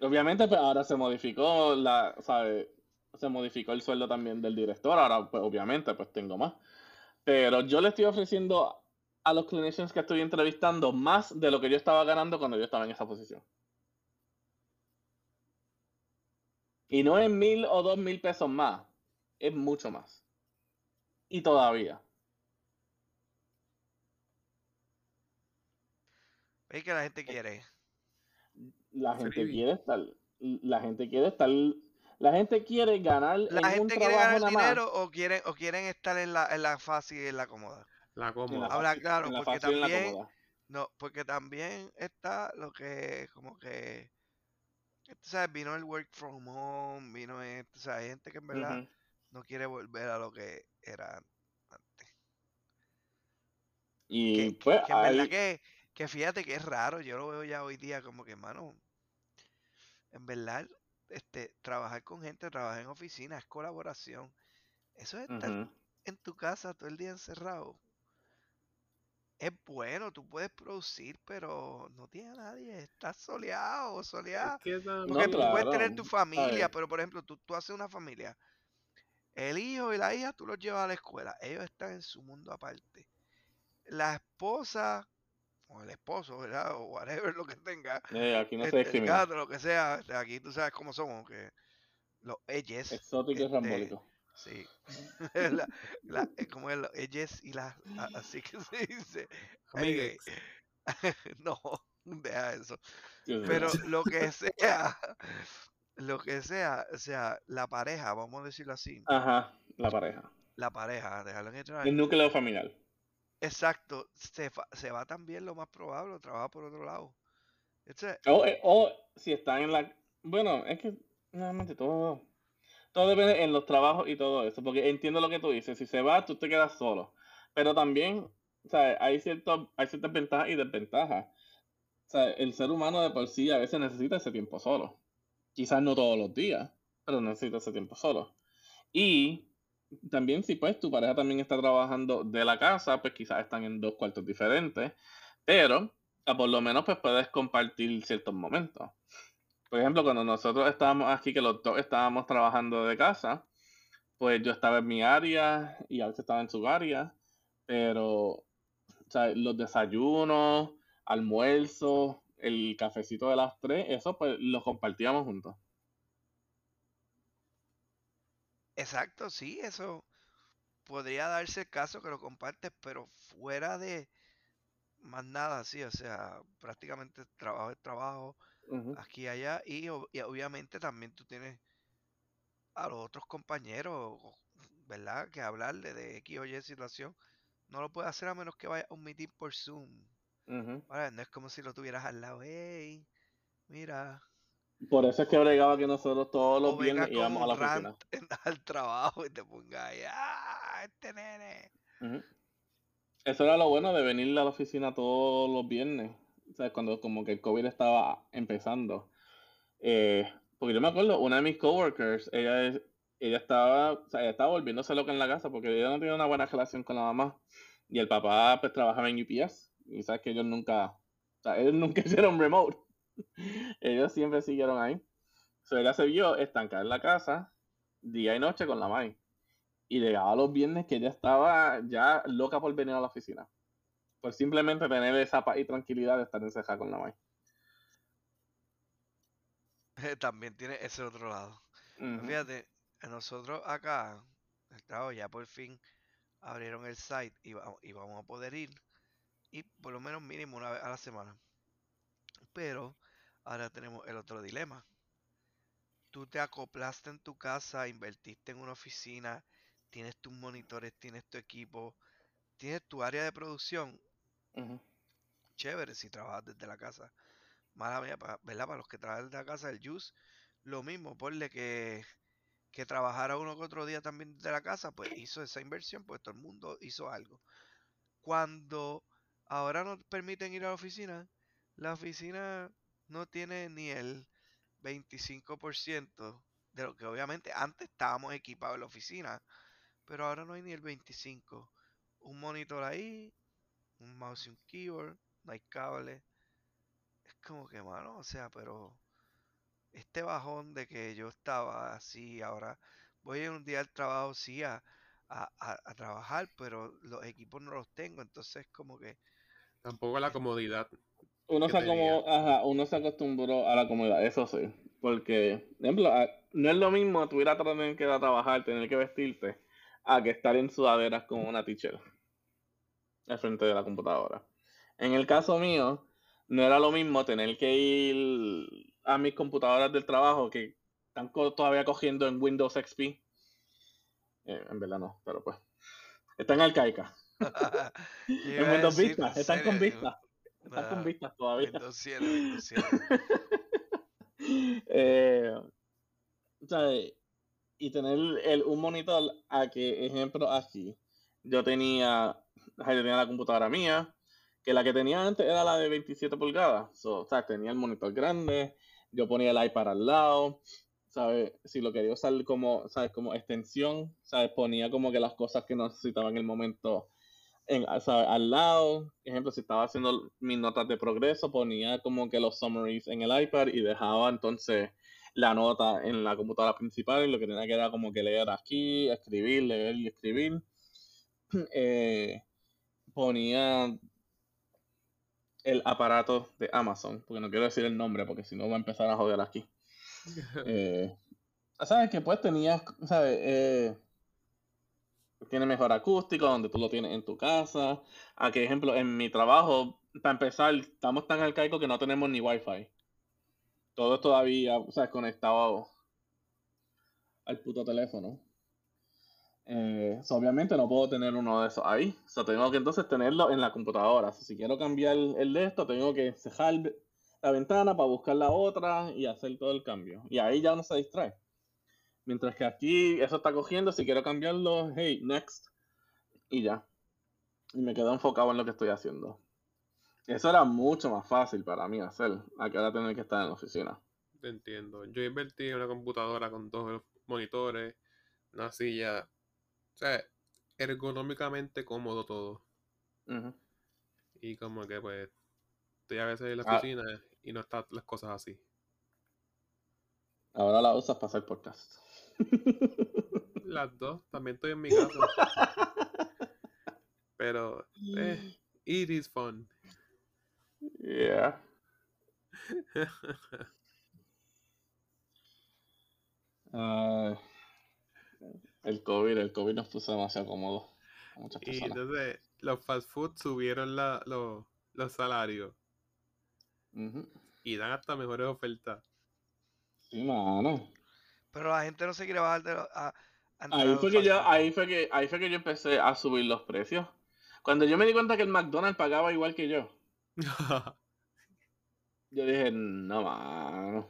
Obviamente, pues ahora se modificó la, ¿sabe? Se modificó el sueldo también del director. Ahora, pues obviamente, pues tengo más. Pero yo le estoy ofreciendo a los clinicians que estoy entrevistando más de lo que yo estaba ganando cuando yo estaba en esa posición. Y no es mil o dos mil pesos más, es mucho más. Y todavía. Es que la gente quiere la gente quiere estar, la gente quiere estar, la gente quiere ganar. La gente quiere ganar dinero o quieren, o quieren estar en la, en la fácil y en la cómoda. La cómoda. Ahora, claro, porque también, no, porque también está lo que, como que, ¿sabes? Vino el work from home, vino esto, o sea, hay gente que en verdad no quiere volver a lo que era antes. Y pues, que, en verdad que, que fíjate que es raro, yo lo veo ya hoy día como que, mano, en verdad, este, trabajar con gente, trabajar en oficina, es colaboración. Eso es estar en tu casa todo el día encerrado. Es bueno, tú puedes producir, pero no tiene a nadie. Estás soleado, soleado. Porque tú puedes tener tu familia, pero por ejemplo, tú, tú haces una familia. El hijo y la hija tú los llevas a la escuela. Ellos están en su mundo aparte. La esposa o el esposo, ¿verdad? O whatever lo que tenga. Eh, aquí no se este, El gato, lo que sea. Este, aquí tú sabes cómo somos, que los ellos. Exótico y rambólico. Sí. la, como es los ellos y las. Así que se dice. no, deja eso. Pero lo que sea, lo que sea, o sea, la pareja, vamos a decirlo así. Ajá, la pareja. La pareja, déjalo en El núcleo familiar. Exacto, se, se va también lo más probable, trabaja por otro lado. Eh, o, si está en la... Bueno, es que realmente todo... Todo depende en los trabajos y todo eso, porque entiendo lo que tú dices, si se va, tú te quedas solo. Pero también, o sea, hay, cierto, hay ciertas ventajas y desventajas. O sea, el ser humano de por sí a veces necesita ese tiempo solo. Quizás no todos los días, pero necesita ese tiempo solo. Y también si pues tu pareja también está trabajando de la casa, pues quizás están en dos cuartos diferentes, pero por lo menos pues puedes compartir ciertos momentos. por ejemplo, cuando nosotros estábamos aquí, que los dos estábamos trabajando de casa, pues yo estaba en mi área y a veces estaba en su área, pero o sea, los desayunos, almuerzos, el cafecito de las tres, eso pues lo compartíamos juntos. Exacto, sí, eso podría darse el caso que lo compartes, pero fuera de más nada, sí, o sea, prácticamente trabajo es trabajo, aquí y allá, y, ob- y obviamente también tú tienes a los otros compañeros, ¿verdad? Que hablarle de X o Y situación. No lo puedes hacer a menos que vaya a un meeting por Zoom. No es como si lo tuvieras al lado, hey, mira, Por eso es que bregaba que nosotros todos los o viernes íbamos a la oficina. en- al trabajo y te ponga ahí, ah, este nene. Ujú. Eso era lo bueno de venir a la oficina todos los viernes. O sea, cuando como que el COVID estaba empezando. Eh, porque yo me acuerdo, una de mis coworkers, ella, es- ella estaba, o sea, ella estaba volviéndose loca en la casa porque ella no tenía una buena relación con la mamá. Y el papá pues trabajaba en UPS. Y sabes que ellos nunca, o sea, ellos nunca hicieron remote. ellos siempre siguieron ahí. So, ella se vio estancada en la casa día y noche con la mamá. Y llegaba los viernes que ella estaba ya loca por venir a la oficina. Por simplemente tener esa paz y tranquilidad de estar encerrada con la mamá. También tiene ese otro lado. Fíjate, nosotros acá, trabajo ya por fin abrieron el site y, y vamos a poder ir. Y por lo menos mínimo una vez a la semana. Pero ahora tenemos el otro dilema. Tú te acoplaste en tu casa, invertiste en una oficina, tienes tus monitores, tienes tu equipo, tienes tu área de producción. Chévere si trabajas desde la casa. Mala mía, ¿verdad? Para los que trabajan desde la casa, el Juice, lo mismo, ponle que, que trabajara uno que otro día también desde la casa, pues hizo esa inversión, pues todo el mundo hizo algo. Cuando ahora nos permiten ir a la oficina, la oficina no tiene ni el 25% de lo que obviamente antes estábamos equipados en la oficina, pero ahora no hay ni el 25%. Un monitor ahí, un mouse y un keyboard, no hay cable. Es como que, mano, o sea, pero este bajón de que yo estaba así, ahora voy un día al trabajo, sí, a, a, a- a trabajar, pero los equipos no los tengo, entonces como que Tampoco la comodidad. Uno se, acomo- ajá, uno se acostumbró a la comodidad, eso sí. Porque, por ejemplo, no es lo mismo tú ir a tener que ir a trabajar, tener que vestirte, a que estar en sudaderas con una teacher al frente de la computadora. En el caso mío, no era lo mismo tener que ir a mis computadoras del trabajo que están co- todavía cogiendo en Windows XP. Eh, en verdad no, pero pues. Están arcaicas. En Windows decir, Vista, están con serio, vistas. Están Ah, con vistas todavía. 7, Windows 7. Eh, y tener el, un monitor a que, ejemplo, aquí, yo tenía, yo tenía la computadora mía, que la que tenía antes era la de 27 pulgadas. So, o sea, tenía el monitor grande, yo ponía el iPad al lado, ¿sabes? Si lo quería usar como, ¿sabes? Como extensión, ¿sabes? Ponía como que las cosas que necesitaba en el momento en, al lado. Ejemplo, si estaba haciendo mis notas de progreso, ponía como que los summaries en el iPad y dejaba entonces la nota en la computadora principal y lo que tenía que era como que leer aquí, escribir, leer y escribir. Eh, ponía el aparato de Amazon, porque no quiero decir el nombre porque si no va a empezar a joder aquí. Eh, ¿Sabes? Que pues tenías, ¿sabes? Eh, tiene mejor acústico, donde tú lo tienes en tu casa. A que, ejemplo, en mi trabajo, para empezar, estamos tan arcaicos que no tenemos ni wifi. Todo es todavía, o sea, conectado al puto teléfono. Eh, obviamente no puedo tener uno de esos ahí. So, tengo que entonces tenerlo en la computadora. Si quiero cambiar el de esto, tengo que cerrar la ventana para buscar la otra y hacer todo el cambio. Y ahí ya uno se distrae. Mientras que aquí eso está cogiendo, si quiero cambiarlo, hey, next. Y ya. Y me quedo enfocado en lo que estoy haciendo. Eso era mucho más fácil para mí hacer, a que ahora tener que estar en la oficina. Te entiendo. Yo invertí en una computadora con dos monitores, una silla. O sea, ergonómicamente cómodo todo. Y como que pues estoy a veces en la Ah. oficina y no están las cosas así. Ahora la usas para hacer podcast. Las dos, también estoy en mi casa. Pero, eh, it is fun. Yeah. El COVID, el COVID nos puso demasiado cómodo muchas Y personas. entonces los fast food subieron la, los, los salarios y dan hasta mejores ofertas. Sí, mano. Pero la gente no se quiere bajar de lo- a, a Ahí fue que yo, ahí fue que, ahí fue que yo empecé a subir los precios. Cuando yo me di cuenta que el McDonald's pagaba igual que yo, yo dije, no, mano.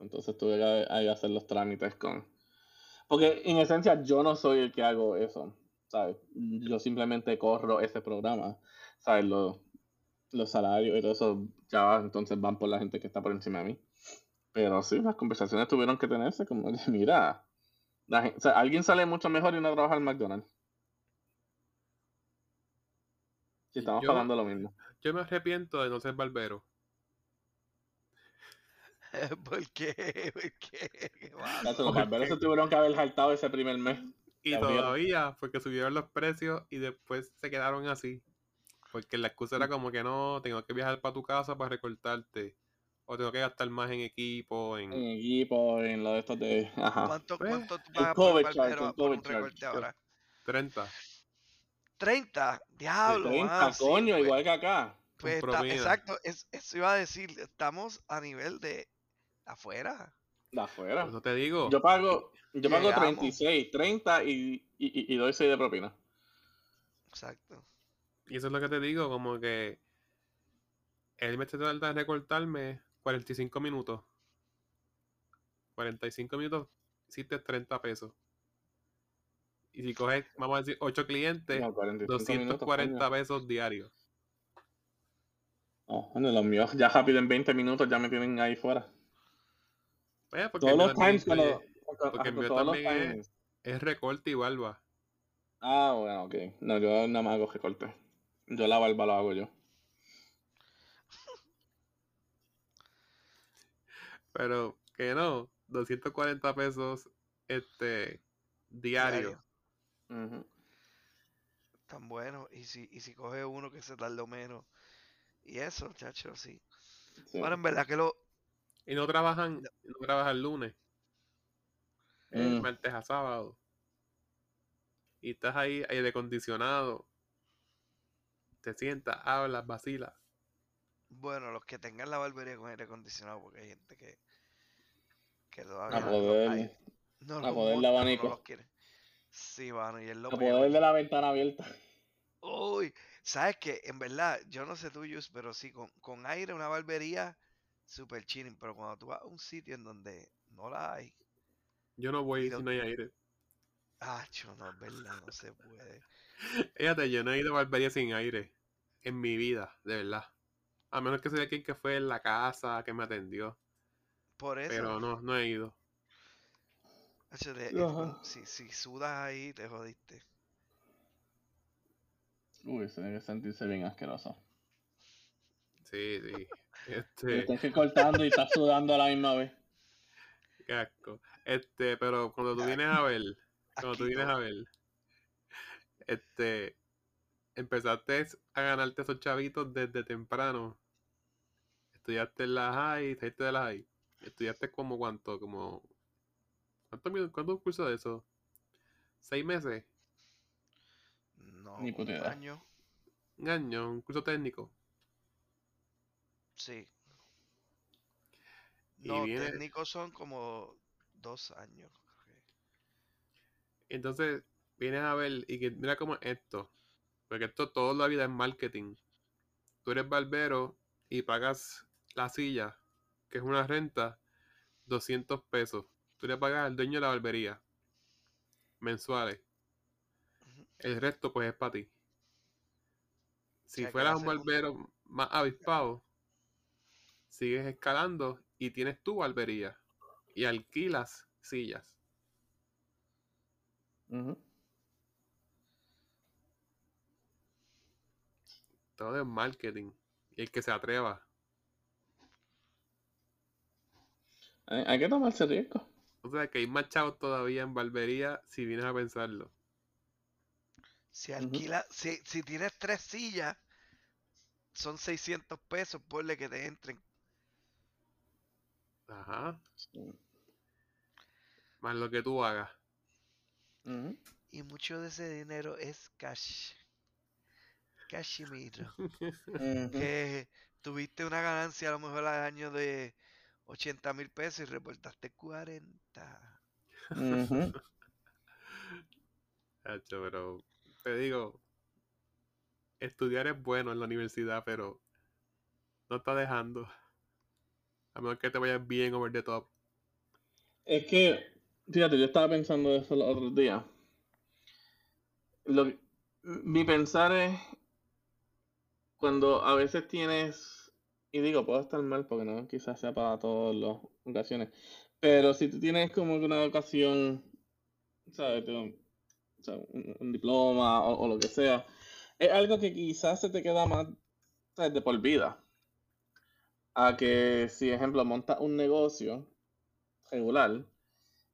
Entonces tuve que hacer los trámites con... Porque en esencia yo no soy el que hago eso, ¿sabes? Yo simplemente corro ese programa, ¿sabes? Los, los salarios y todo eso ya entonces van por la gente que está por encima de mí. Pero sí, las conversaciones tuvieron que tenerse como, de, mira, la gen- o sea, alguien sale mucho mejor y no trabaja en McDonald's. Si estamos Yo- pagando lo mismo. Yo me arrepiento de no ser barbero. ¿Por qué? ¿Por qué? Los ¿Por barberos se tuvieron que haber saltado ese primer mes. Y todavía, porque subieron los precios y después se quedaron así. Porque la excusa era como que no, tengo que viajar para tu casa para recortarte. O tengo que gastar más en equipo, en... En equipo, en lo de estos de. Ajá. ¿Cuánto, Pues, cuánto tú el pagas por el por un recorte sí. ahora? 30. 30, diablo. 30, ah, sí, coño, pues- igual que acá. Pues está- exacto, es- eso iba a decir, estamos a nivel de afuera. De afuera. Por eso te digo. Yo pago, yo pago Llegamos. 36, 30 y, y, y, y doy 6 de propina. Exacto. Y eso es lo que te digo, como que él me trata de recortarme 45 minutos. 45 minutos, hiciste 30 pesos. Y si coges, vamos a decir, 8 clientes, No, 45 minutos, 240 coño. pesos diarios. No, bueno, los míos ya rápido en 20 minutos ya me tienen ahí fuera. Pues, porque Todos los times incluye- con- porque el con mío también es- es recorte y barba. Ah, bueno, ok. No, yo nada más hago recorte. Yo la barba lo hago yo. Pero que no, 240 pesos este diario. Ujú. Tan bueno. Y si, y si coge uno que se tardó menos. Y eso, chacho, sí. Sí. Bueno, en verdad que lo. Y no trabajan, no trabajan lunes. Es Mm. martes a sábado. Y estás ahí aire acondicionado. Te sientas, hablas, vacilas. Bueno, los que tengan la barbería con aire acondicionado, porque hay gente que. Que todavía. A no- poder, hay- no a poder monta, no abanico. los quiere. Sí, mano, y es lo a peor. poder de la ventana abierta. Uy, sabes que en verdad, yo no sé tú, Yus, pero sí, con, con aire, una barbería, super chilling. Pero cuando tú vas a un sitio en donde no la hay, Yo no voy si no hay aire. ah, cho, no es verdad, no se puede. Fíjate, yo no he ido a barbería sin aire. En mi vida, de verdad. A menos que sea quien que fue en la casa, que me atendió. Por eso, Pero no, no he ido. si, si sudas ahí, te jodiste. Uy, se debe sentirse bien asqueroso. Sí, sí. Este, estás que cortando y estás sudando a la misma vez. qué asco. Este, pero cuando tú vienes a ver, cuando tú vienes a Asquito. ver, este, empezaste a ganarte esos chavitos desde temprano. Estudiaste en la high, saliste de la high. Estudiaste como cuánto, como, ¿cuántos, mi- cuántos cursos de eso? ¿Seis meses? No, Ni un idea. año, ¿Un año? ¿Un curso técnico? sí. Y No, viene- técnicos son como dos años. creo que. Entonces, vienes a ver y que mira cómo es esto. Porque esto toda la vida es marketing. Tú eres barbero y pagas la silla, que es una renta, 200 pesos. Tú le pagas al dueño de la barbería. Mensuales. El resto pues es para ti. Si fueras un barbero más avispado, sigues escalando y tienes tu barbería. Y alquilas sillas. Todo es marketing. Y el que se atreva. Hay, hay que tomarse riesgo. O sea que hay más chavos todavía en barbería si vienes a pensarlo. Si alquila, si, si tienes tres sillas, son 600 pesos, ponle que te entren. Ajá. Sí. Más lo que tú hagas. Y mucho de ese dinero es cash. Cashimiro. Ujú. Que tuviste una ganancia a lo mejor al año de 80 mil pesos y reportaste 40. Ujú. Hacho, pero te digo, estudiar es bueno en la universidad, pero no está dejando. A menos que te vayas bien over the top. Es que, fíjate, yo estaba pensando eso los otros días. Lo mi pensar es cuando a veces tienes, y digo, puedo estar mal porque no quizás sea para todas las ocasiones, pero si tú tienes como una educación, ¿sabes? O sea, un, un diploma o, lo que sea, es algo que quizás se te queda más de por vida. A que si, ejemplo, montas un negocio regular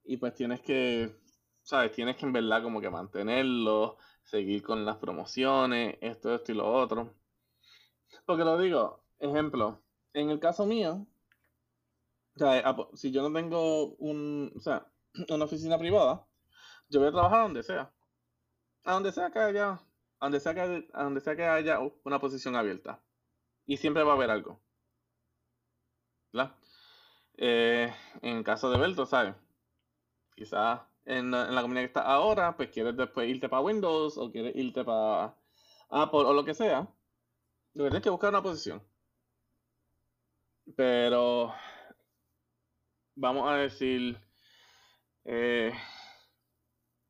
y pues tienes que, ¿sabes? Tienes que en verdad como que mantenerlo, seguir con las promociones, esto, esto y lo otro. Porque lo digo, ejemplo, en el caso mío, apo- si yo no tengo un, o sea, una oficina privada, yo voy a trabajar donde sea. A donde sea que haya, a donde sea que, a donde sea que haya una posición abierta. Y siempre va a haber algo. ¿Verdad? Eh, en el caso de Belto, ¿sabes? Quizás en, la- comunidad que está ahora, pues quieres después irte para Windows o quieres irte para Apple o lo que sea. Lo que tienes que buscar una posición. Pero vamos a decir, eh,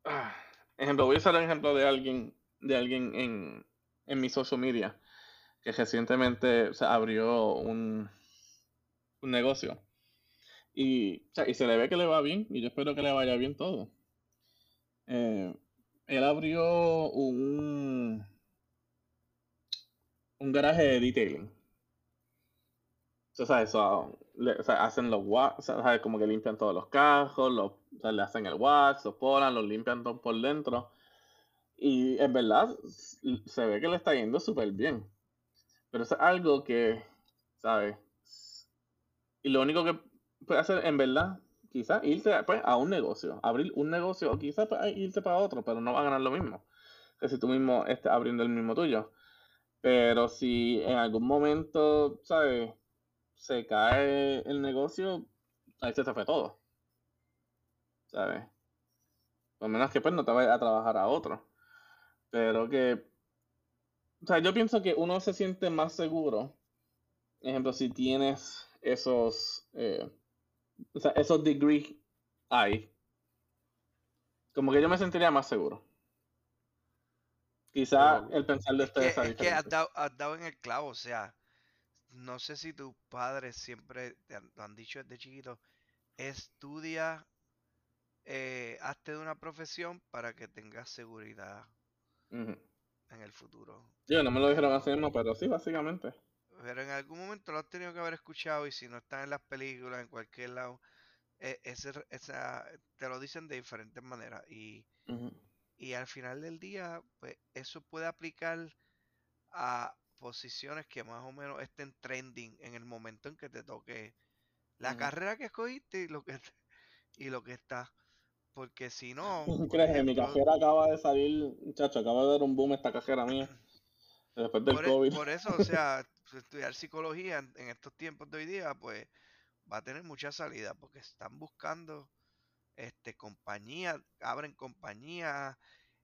ah, ejemplo, voy a usar el ejemplo de alguien, de alguien en, en mi social media que recientemente o sea, abrió un, un negocio. Y, o sea, y se le ve que le va bien, y yo espero que le vaya bien todo. Eh, él abrió un, un garaje de detailing. O sea, eso, le- o sea, hacen los wax, o sea, ¿sabes? como que limpian todos los cajos, le hacen el wax, los polan, los limpian todo por dentro. Y en verdad se ve que le está yendo súper bien. Pero es algo que, ¿sabes? Y lo único que puede hacer, en verdad, quizás irte pues, a un negocio, abrir un negocio, o quizás pues, irte para otro, pero no va a ganar lo mismo que si tú mismo estés abriendo el mismo tuyo. Pero si en algún momento, ¿sabes? Se cae el negocio, ahí se te fue todo. ¿Sabes? Por menos que pues no te vayas a trabajar a otro. Pero que, o sea, yo pienso que uno se siente más seguro, ejemplo, si tienes esos, eh, o sea, esos degrees ahí. Como que yo me sentiría más seguro. Quizá el pensar de Es que, ustedes es que has, dado, has dado en el clavo, o sea, no sé si tus padres siempre te han, lo han dicho desde chiquito, estudia, eh, hazte de una profesión para que tengas seguridad en el futuro. Yo no me lo dijeron así mismo, pero sí, básicamente. Pero en algún momento lo has tenido que haber escuchado y si no están en las películas, en cualquier lado, eh, ese esa, te lo dicen de diferentes maneras y, y al final del día, pues eso puede aplicar a posiciones que más o menos estén trending en el momento en que te toque la carrera que escogiste y lo que y lo que está. Porque si no, ¿Crees que mi ejemplo, cajera acaba de salir, muchacho, acaba de dar un boom esta cajera mía después del por, e- COVID? por eso, o sea, estudiar psicología en, en estos tiempos de hoy día, pues va a tener mucha salida porque están buscando este compañías, abren compañías,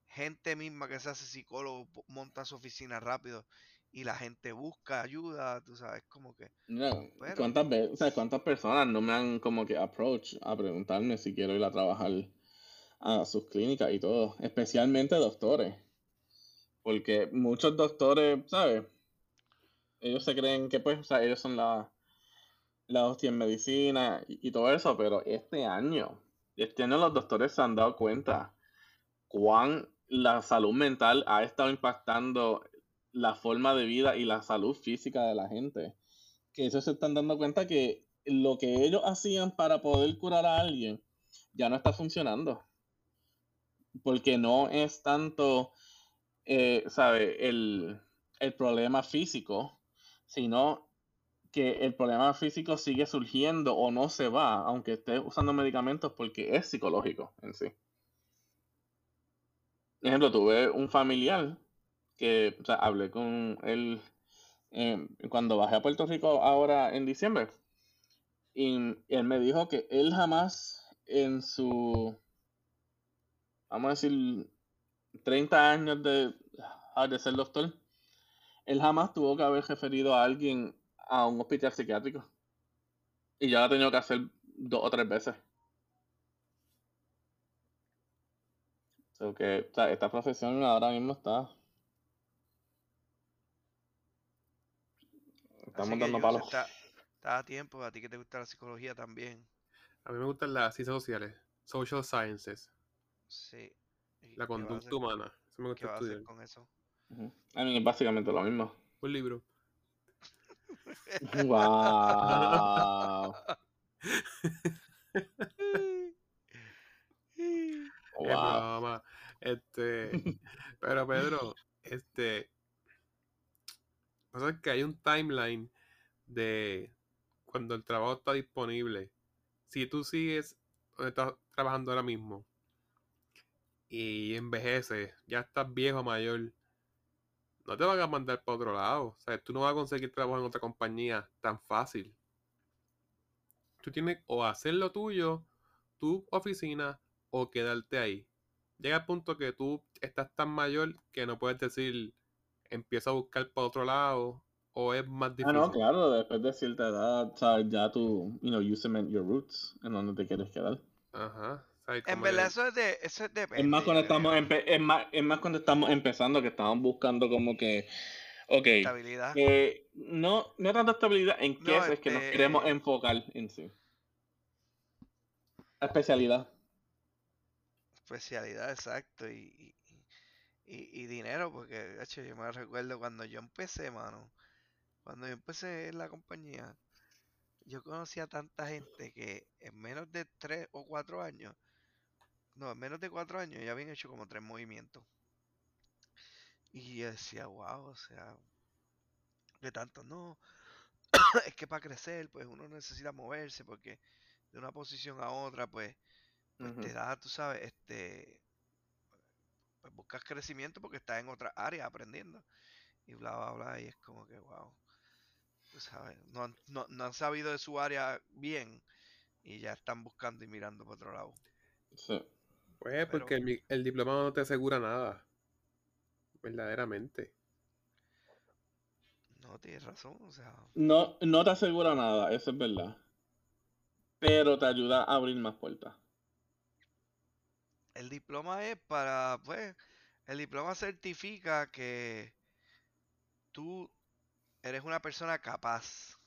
gente misma que se hace psicólogo monta su oficina rápido y la gente busca ayuda, tú sabes, como que Pero- ¿cuántas veces, o sea, cuántas personas no me han como que approach a preguntarme si quiero ir a trabajar a sus clínicas y todo, especialmente doctores, porque muchos doctores, ¿sabes? Ellos se creen que pues, o sea, ellos son la, la hostia en medicina y, y todo eso, pero este año, este año los doctores se han dado cuenta cuán la salud mental ha estado impactando la forma de vida y la salud física de la gente. Que ellos se están dando cuenta que lo que ellos hacían para poder curar a alguien ya no está funcionando. Porque no es tanto, eh, ¿sabe? El, el problema físico, sino que el problema físico sigue surgiendo o no se va, aunque esté usando medicamentos, porque es psicológico en sí. Por ejemplo, tuve un familiar que o sea, hablé con él eh, cuando bajé a Puerto Rico ahora en diciembre. Y él me dijo que él jamás en su, vamos a decir, 30 años de, ah, de ser doctor, él jamás tuvo que haber referido a alguien a un hospital psiquiátrico. Y ya lo ha tenido que hacer dos o tres veces. So que o sea, esta profesión ahora mismo está. Estamos Así dando palos. Está, está a tiempo, a ti que te gusta la psicología también. A mí me gustan las ciencias sociales, social sciences, Sí. ¿Y la conducta humana. Eso me ¿Qué gusta vas a hacer estudiar. con eso? Ujú. A mí es básicamente lo mismo. Un libro. Wow. Wow. Este, pero Pedro, este, pasa es que hay un timeline de cuando el trabajo está disponible. Si tú sigues donde estás trabajando ahora mismo y envejeces, ya estás viejo mayor, no te van a mandar para otro lado. O sea, tú no vas a conseguir trabajo en otra compañía tan fácil. Tú tienes o hacer lo tuyo, tu oficina, o quedarte ahí. Llega el punto que tú estás tan mayor que no puedes decir, empiezo a buscar para otro lado, o es más Ah, difícil. no, claro, después de cierta edad, sabes, ya tú, you know, you cement your roots en donde te quieres quedar. Ajá. ¿sabes? En verdad, eso es de. Eso es depende, Es más cuando estamos empe- es más, es más cuando estamos empezando que estamos buscando como que, ok, Estabilidad. eh, no, no tanta estabilidad en qué No, es, es que nos este- queremos enfocar en sí. Especialidad. Especialidad, exacto. Y, y, y- dinero, porque, hecho, yo me recuerdo cuando yo empecé, mano. Cuando yo empecé en la compañía, yo conocí a tanta gente que en menos de tres o cuatro años, no, en menos de cuatro años ya habían hecho como tres movimientos. Y yo decía, wow, o sea, de tanto no. es que para crecer, pues uno necesita moverse, porque de una posición a otra, pues pues te da, tú sabes, este, pues buscas crecimiento porque estás en otra área aprendiendo y bla, bla, bla, y es como que, wow, tú sabes, no, han- no, no han sabido de su área bien y ya están buscando y mirando por otro lado. Sí. Pues pero- porque el, el diploma no te asegura nada. Verdaderamente. No, tienes razón, o sea, No, no te asegura nada, eso es verdad. Pero te ayuda a abrir más puertas. El diploma es para, pues, el diploma certifica que tú eres una persona capaz,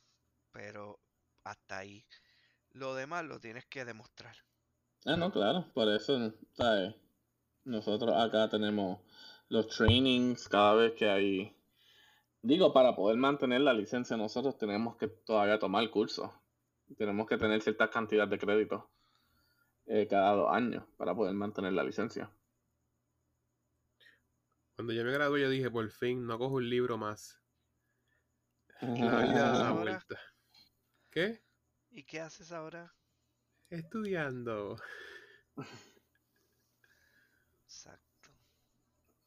pero hasta ahí. Lo demás lo tienes que demostrar. Ah, no, claro, por eso, ¿sabes? Nosotros acá tenemos los trainings cada vez que hay. Digo, para poder mantener la licencia, nosotros tenemos que todavía tomar el curso. Tenemos que tener cierta cantidad de créditos eh, cada dos años para poder mantener la licencia. Cuando yo me gradué, yo dije, por fin, no cojo un libro más. La vida da vuelta. ¿Qué? ¿Y qué haces ahora? Estudiando. Exacto.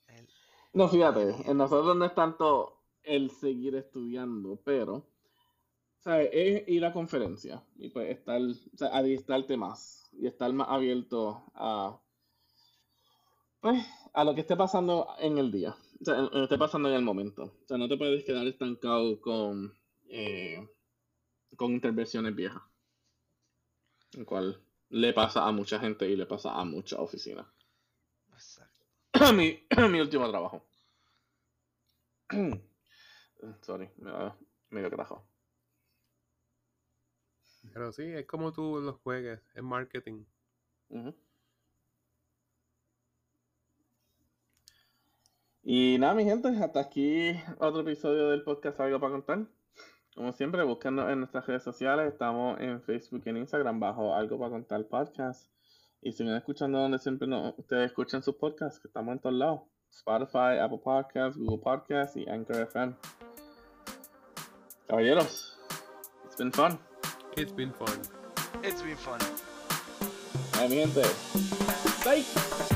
El- No, fíjate, en nosotros no es tanto el seguir estudiando, pero, ¿sabes? Es ir a conferencias y pues estar, o sea, adiestrarte más y estar más abierto a, pues, a lo que esté pasando en el día, o sea, en- lo que esté pasando en el momento. O sea, no te puedes quedar estancado con, eh, con intervenciones viejas, el cual le pasa a mucha gente y le pasa a muchas oficinas. Exacto. mi, mi último trabajo. Sorry, me da medio carajo. Pero sí, es como tú los juegues, es marketing. Y nada, mi gente, hasta aquí otro episodio del podcast Algo para contar. Como siempre, búsquenos en nuestras redes sociales. Estamos en Facebook y en Instagram bajo Algo para Contar Podcast. Y sigan escuchando donde siempre no, ustedes escuchan sus podcasts, que estamos en todos lados. Spotify, Apple Podcasts, Google Podcasts y Anchor FM. Caballeros, it's been fun. It's been fun. It's been fun. Ay, mi gente. Bye.